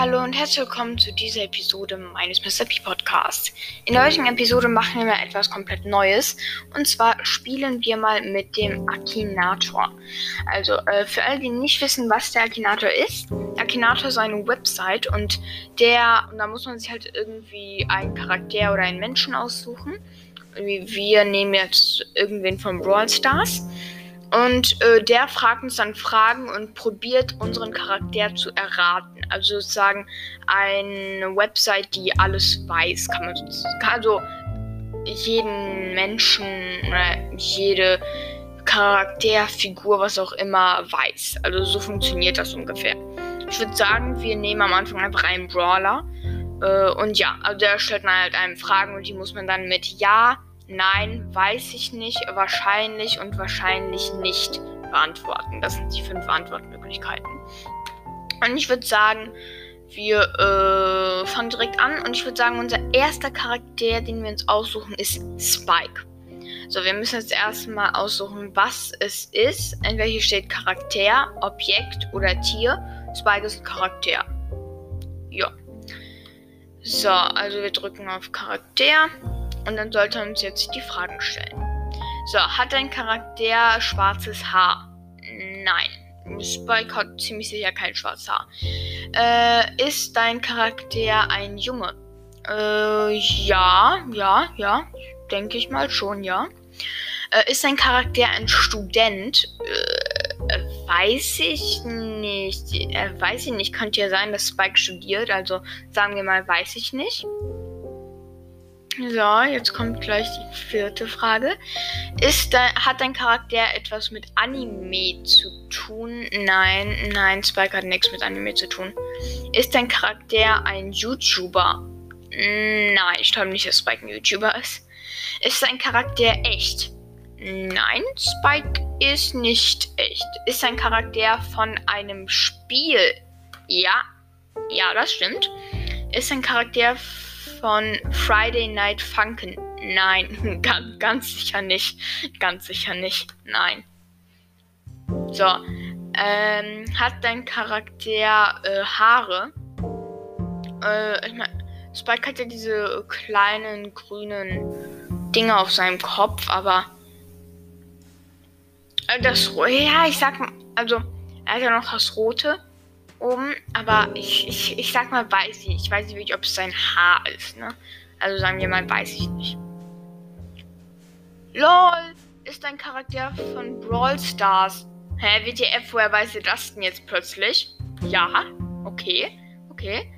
Hallo und herzlich willkommen zu dieser Episode meines Mr. P Podcasts. In der heutigen Episode machen wir mal etwas komplett Neues und zwar spielen wir mal mit dem Akinator. Also äh, für alle, die nicht wissen, was der Akinator ist, Akinator ist eine Website und der, und da muss man sich halt irgendwie einen Charakter oder einen Menschen aussuchen. Wir nehmen jetzt irgendwen von Brawl Stars. Und äh, der fragt uns dann Fragen und probiert unseren Charakter zu erraten. Also sozusagen eine Website, die alles weiß, kann man sozusagen. Also jeden Menschen oder jede Charakterfigur, was auch immer, weiß. Also so funktioniert das ungefähr. Ich würde sagen, wir nehmen am Anfang einfach einen Brawler. Äh, und ja, also der stellt dann halt einem Fragen und die muss man dann mit Ja, Nein, weiß ich nicht, wahrscheinlich und wahrscheinlich nicht beantworten. Das sind die fünf Antwortmöglichkeiten. Und ich würde sagen, wir äh, fangen direkt an und ich würde sagen, unser erster Charakter, den wir uns aussuchen, ist Spike. So, wir müssen jetzt erstmal aussuchen, was es ist. Entweder hier steht Charakter, Objekt oder Tier. Spike ist ein Charakter. Ja. So, also wir drücken auf Charakter. Und dann sollte er uns jetzt die Fragen stellen. So, hat dein Charakter schwarzes Haar? Nein. Spike hat ziemlich sicher kein schwarzes Haar. Äh, ist dein Charakter ein Junge? Äh, ja, ja, ja. Denke ich mal schon, ja. Äh, ist dein Charakter ein Student? Äh, weiß ich nicht. Äh, weiß ich nicht. Könnte ja sein, dass Spike studiert. Also sagen wir mal, weiß ich nicht. So, jetzt kommt gleich die vierte Frage. Ist da, hat dein Charakter etwas mit Anime zu tun? Nein, nein, Spike hat nichts mit Anime zu tun. Ist dein Charakter ein YouTuber? Nein, ich glaube nicht, dass Spike ein YouTuber ist. Ist dein Charakter echt? Nein, Spike ist nicht echt. Ist dein Charakter von einem Spiel? Ja, ja, das stimmt. Ist dein Charakter von Friday Night Funkin'. Nein, ganz, ganz sicher nicht. Ganz sicher nicht. Nein. So. Ähm, hat dein Charakter äh, Haare? Äh, ich meine, Spike hat ja diese kleinen grünen Dinge auf seinem Kopf, aber äh, das, ja, ich sag mal, also, er hat ja noch das Rote oben, aber ich, ich, ich sag mal, weiß ich. Ich weiß nicht wirklich, ob es sein Haar ist, ne? Also sagen wir mal, weiß ich nicht. LOL ist ein Charakter von Brawl Stars. Hä, WTF, woher weiß ihr das denn jetzt plötzlich? Ja, okay, okay.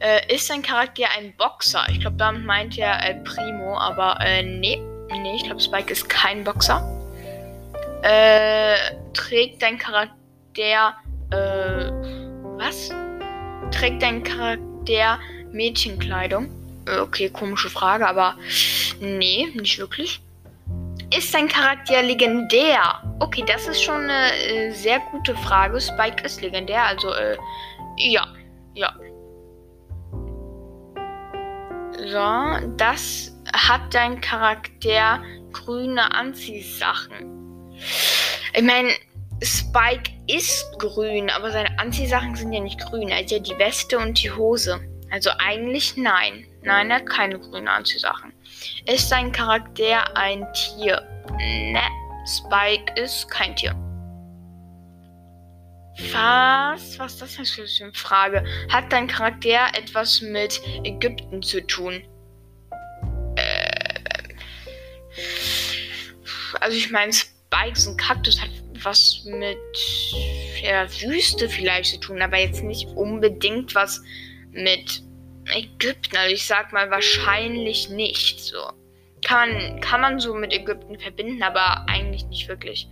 Äh, ist sein Charakter ein Boxer? Ich glaube, damit meint er El Primo, aber äh, nee. Nee, ich glaube, Spike ist kein Boxer. Äh, trägt dein Charakter, äh, was? Trägt dein Charakter Mädchenkleidung? Äh, okay, komische Frage, aber nee, nicht wirklich. Ist dein Charakter legendär? Okay, das ist schon eine äh, sehr gute Frage. Spike ist legendär, also äh, ja, ja. So, das hat dein Charakter grüne Anziehsachen. Ich meine, Spike ist grün, aber seine Anziehsachen sind ja nicht grün. Er hat ja die Weste und die Hose. Also eigentlich nein. Nein, er hat keine grünen Anziehsachen. Ist sein Charakter ein Tier? Ne, Spike ist kein Tier. Was? Was ist das für eine Frage? Hat dein Charakter etwas mit Ägypten zu tun? Äh, also ich meine, Spike ist ein Kaktus, hat was mit der Wüste vielleicht zu tun, aber jetzt nicht unbedingt was mit Ägypten. Also ich sag mal wahrscheinlich nicht. So kann man kann man so mit Ägypten verbinden, aber eigentlich nicht wirklich.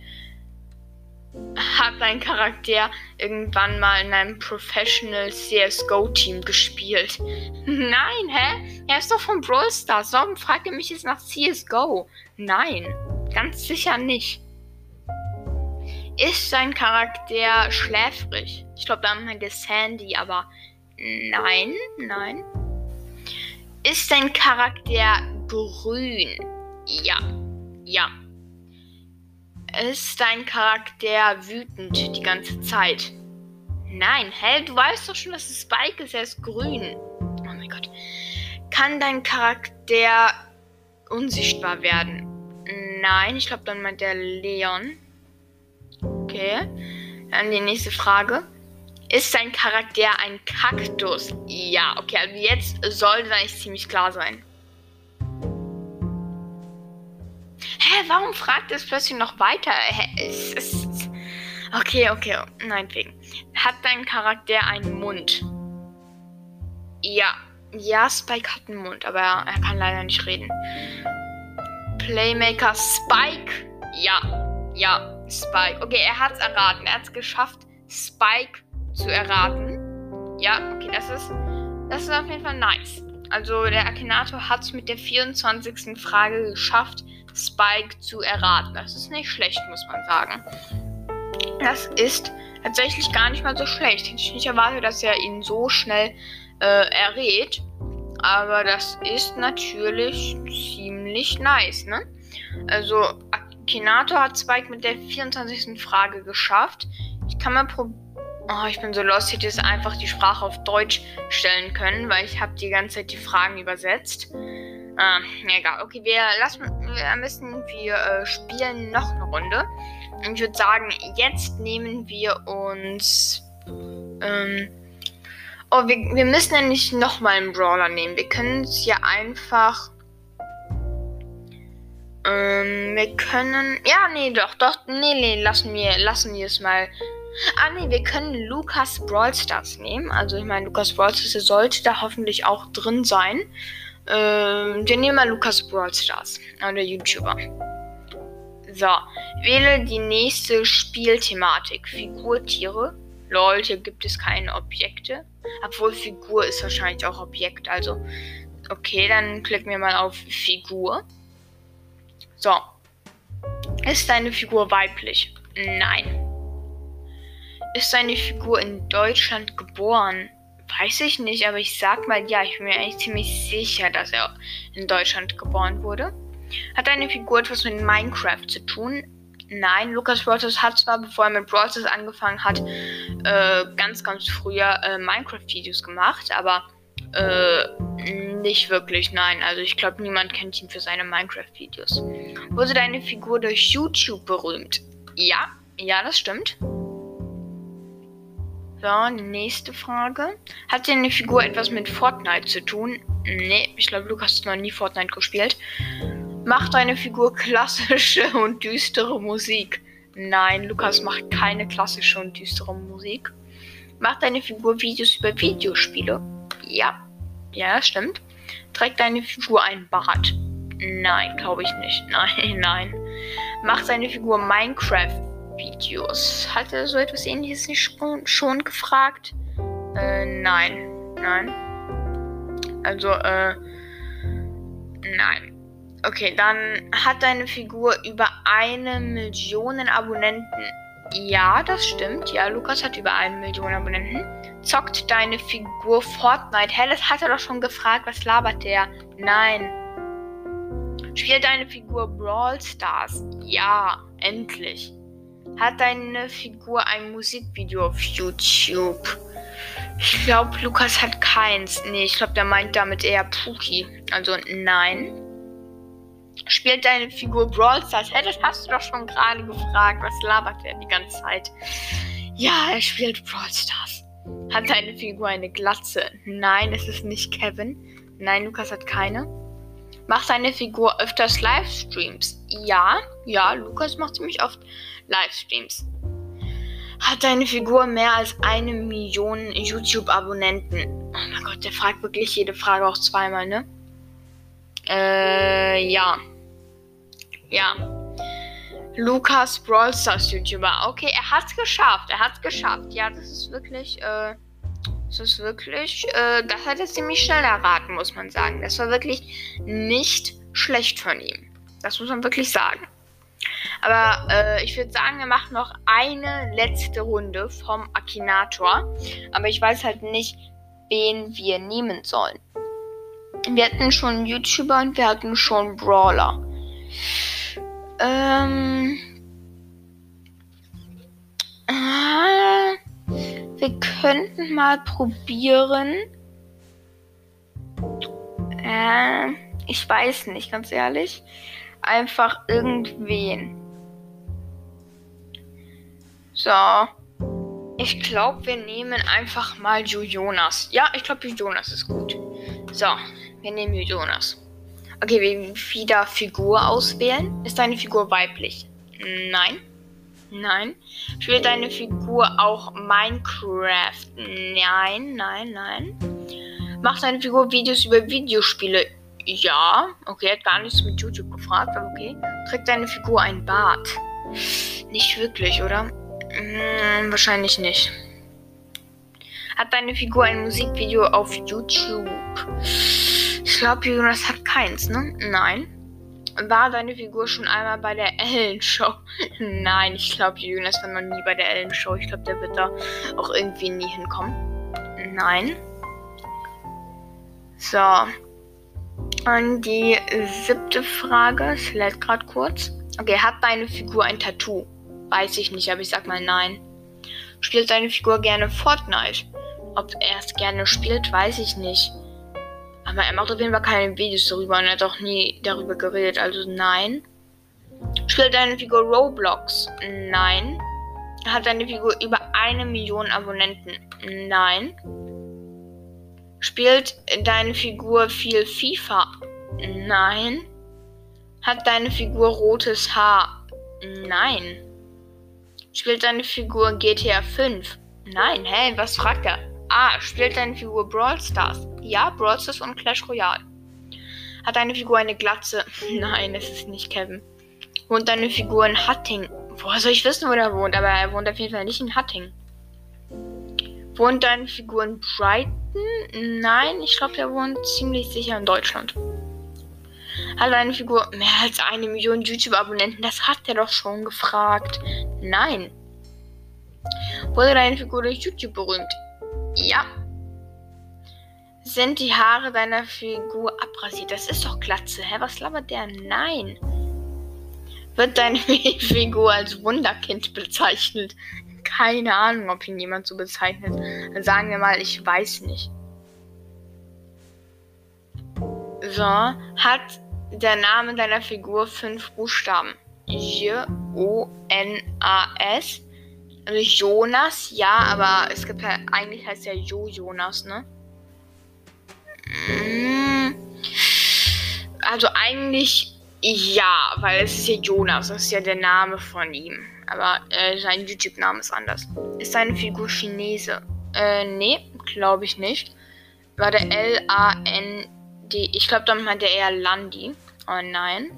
Hat ein Charakter irgendwann mal in einem Professional CSGO Team gespielt? Nein, hä? Er ist doch von Brawl Stars. Warum fragt ihr mich jetzt nach CSGO? Nein, ganz sicher nicht. Ist sein Charakter schläfrig? Ich glaube, da meint er Sandy, aber nein, nein. Ist sein Charakter grün? Ja, ja. Ist dein Charakter wütend die ganze Zeit? Nein, hä? Du weißt doch schon, dass es Spike ist. Er ist grün. Oh mein Gott. Kann dein Charakter unsichtbar werden? Nein, ich glaube, dann meint der Leon. Okay. Dann die nächste Frage. Ist dein Charakter ein Kaktus? Ja, okay, also jetzt sollte eigentlich ziemlich klar sein. Hä, warum fragt es plötzlich noch weiter? Hä, es ist. Okay, okay, nein, wegen. Hat dein Charakter einen Mund? Ja. Ja, Spike hat einen Mund, aber er, er kann leider nicht reden. Playmaker Spike? Ja. Ja, Spike. Okay, er hat es erraten. Er hat es geschafft, Spike zu erraten. Ja, okay, das ist, das ist auf jeden Fall nice. Also der Akinator hat es mit der 24. Frage geschafft, Spike zu erraten. Das ist nicht schlecht, muss man sagen. Das ist tatsächlich gar nicht mal so schlecht. Hätte ich nicht erwartet, dass er ihn so schnell äh, errät. Aber das ist natürlich ziemlich nice, ne? Also, Akinator hat Spike mit der 24. Frage geschafft. Ich kann mal probieren. Oh, ich bin so lost. Ich hätte jetzt einfach die Sprache auf Deutsch stellen können, weil ich habe die ganze Zeit die Fragen übersetzt. Ähm, egal. Okay, wir lassen, wir, am wir äh, spielen noch eine Runde. Und ich würde sagen, jetzt nehmen wir uns, ähm, oh, wir, wir müssen ja nicht nochmal einen Brawler nehmen. Wir können es ja einfach, ähm, wir können, ja, nee, doch, doch, nee, nee, lassen wir, lassen wir es mal. Ah, nee, wir können Lukas Brawl Stars nehmen. Also, ich meine, Lukas Brawl Stars sollte da hoffentlich auch drin sein. Ähm, wir nehmen mal Lukas Brawl Stars, äh, der YouTuber. So, wähle die nächste Spielthematik. Figurtiere. Lol, hier gibt es keine Objekte. Obwohl Figur ist wahrscheinlich auch Objekt. Also, okay, dann klicken wir mal auf Figur. So. Ist deine Figur weiblich? Nein. Ist deine Figur in Deutschland geboren? Weiß ich nicht, aber ich sag mal ja, ich bin mir eigentlich ziemlich sicher, dass er in Deutschland geboren wurde. Hat deine Figur etwas mit Minecraft zu tun? Nein, Lukas Bros. hat zwar, bevor er mit Bros. angefangen hat, äh, ganz, ganz früher äh, Minecraft-Videos gemacht, aber äh, nicht wirklich, nein. Also ich glaube, niemand kennt ihn für seine Minecraft-Videos. Wurde deine Figur durch YouTube berühmt? Ja, ja, das stimmt. So, nächste Frage. Hat deine Figur etwas mit Fortnite zu tun? Nee, ich glaube, Lukas hat noch nie Fortnite gespielt. Macht deine Figur klassische und düstere Musik? Nein, Lukas macht keine klassische und düstere Musik. Macht deine Figur Videos über Videospiele? Ja, ja, das stimmt. Trägt deine Figur ein Bart? Nein, glaube ich nicht. Nein, nein. Macht deine Figur Minecraft Videos. Hat er so etwas ähnliches nicht schon, schon gefragt? Äh, nein. Nein. Also, äh, nein. Okay, dann hat deine Figur über eine Million Abonnenten. Ja, das stimmt. Ja, Lukas hat über eine Million Abonnenten. Zockt deine Figur Fortnite? Hä, das hat er doch schon gefragt. Was labert der? Nein. Spielt deine Figur Brawl Stars? Ja, endlich. Hat deine Figur ein Musikvideo auf YouTube? Ich glaube, Lukas hat keins. Nee, ich glaube, der meint damit eher Puki. Also nein. Spielt deine Figur Brawl Stars? Hä, das hast du doch schon gerade gefragt. Was labert er die ganze Zeit? Ja, er spielt Brawl Stars. Hat deine Figur eine Glatze? Nein, es ist nicht Kevin. Nein, Lukas hat keine. Macht deine Figur öfters Livestreams? Ja, ja, Lukas macht ziemlich oft Livestreams. Hat deine Figur mehr als eine Million YouTube-Abonnenten? Oh mein Gott, der fragt wirklich jede Frage auch zweimal, ne? Äh, ja. Ja. Lukas Brawl Stars YouTuber. Okay, er hat's geschafft. Er hat's geschafft. Ja, das ist wirklich, äh, das ist wirklich, äh, das hat er ziemlich schnell erraten, muss man sagen. Das war wirklich nicht schlecht von ihm. Das muss man wirklich sagen. Aber äh, ich würde sagen, wir machen noch eine letzte Runde vom Akinator. Aber ich weiß halt nicht, wen wir nehmen sollen. Wir hatten schon YouTuber und wir hatten schon Brawler. Ähm. Äh, Wir könnten mal probieren. Äh, ich weiß nicht, ganz ehrlich. Einfach irgendwen. So. Ich glaube, wir nehmen einfach mal Jonas. Ja, ich glaube, Jonas ist gut. So, wir nehmen Jonas. Okay, wir wieder Figur auswählen. Ist deine Figur weiblich? Nein. Nein. Spielt deine Figur auch Minecraft? Nein, nein, nein. Macht deine Figur Videos über Videospiele? Ja. Okay, hat gar nichts mit YouTube gefragt, aber okay. Trägt deine Figur ein Bart? Nicht wirklich, oder? Hm, wahrscheinlich nicht. Hat deine Figur ein Musikvideo auf YouTube? Ich glaube, Jonas hat keins, ne? Nein. War deine Figur schon einmal bei der Ellen Show? Nein, ich glaube, Jonas war noch nie bei der Ellen Show. Ich glaube, der wird da auch irgendwie nie hinkommen. Nein. So. Und die siebte Frage, es lädt gerade kurz. Okay, hat deine Figur ein Tattoo? Weiß ich nicht, aber ich sag mal nein. Spielt deine Figur gerne Fortnite? Ob er es gerne spielt, weiß ich nicht. Aber er macht auf jeden Fall keine Videos darüber und er hat auch nie darüber geredet, also nein. Spielt deine Figur Roblox? Nein. Hat deine Figur über eine Million Abonnenten? Nein. Spielt deine Figur viel FIFA? Nein. Hat deine Figur rotes Haar? Nein. Spielt deine Figur GTA 5? Nein, hä, was fragt er? Ah, spielt deine Figur Brawl Stars? Ja, Brawl Stars und Clash Royale. Hat deine Figur eine Glatze? Nein, es ist nicht Kevin. Wohnt deine Figur in Hatting? Woher soll ich wissen, wo er wohnt? Aber er wohnt auf jeden Fall nicht in Hatting. Wohnt deine Figur in Brighton? Nein, ich glaube, der wohnt ziemlich sicher in Deutschland. Hat deine Figur mehr als eine Million YouTube-Abonnenten? Das hat er doch schon gefragt. Nein. Wurde deine Figur durch YouTube berühmt? Ja. Sind die Haare deiner Figur abrasiert? Das ist doch Glatze. Hä, was labert der? Nein. Wird deine Figur als Wunderkind bezeichnet? Keine Ahnung, ob ihn jemand so bezeichnet. Dann sagen wir mal, ich weiß nicht. So, hat der Name deiner Figur fünf Buchstaben? J, O, N, A, S. Also Jonas, ja, aber es gibt halt, eigentlich heißt ja Jo Jonas, ne? Mm. Also eigentlich ja, weil es ist ja Jonas, das ist ja der Name von ihm. Aber äh, sein YouTube-Name ist anders. Ist seine Figur Chinese? Äh, nee, glaube ich nicht. War der L-A-N-D. Ich glaube, dann meinte er eher Landi. Oh nein.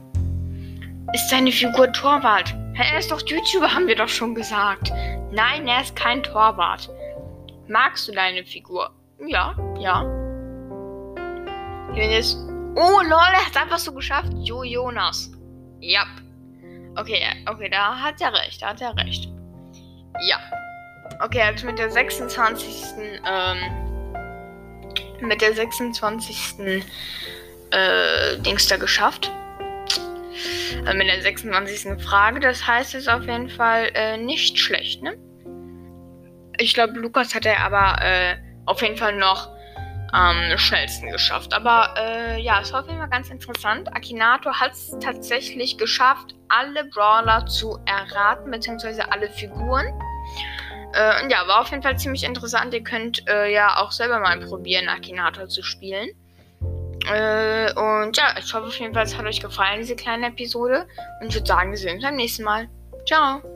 Ist seine Figur Torwart? Er ist doch YouTuber, haben wir doch schon gesagt. Nein, er ist kein Torwart. Magst du deine Figur? Ja, ja. Jetzt. Oh lol, er hat einfach so geschafft. Jo Jonas. Ja. Okay, okay, da hat er recht, da hat er recht. Ja. Okay, er hat mit der 26. Ähm, mit der 26. Äh, Dings da geschafft. Äh, mit der 26. Frage. Das heißt, es ist auf jeden Fall äh, nicht schlecht, ne? Ich glaube, Lukas hat er aber äh, auf jeden Fall noch am schnellsten geschafft. Aber äh, ja, es war auf jeden Fall ganz interessant. Akinator hat es tatsächlich geschafft, alle Brawler zu erraten, beziehungsweise alle Figuren. Äh, und ja, war auf jeden Fall ziemlich interessant. Ihr könnt äh, ja auch selber mal probieren, Akinator zu spielen. Äh, und ja, ich hoffe auf jeden Fall, es hat euch gefallen, diese kleine Episode. Und ich würde sagen, wir sehen uns beim nächsten Mal. Ciao!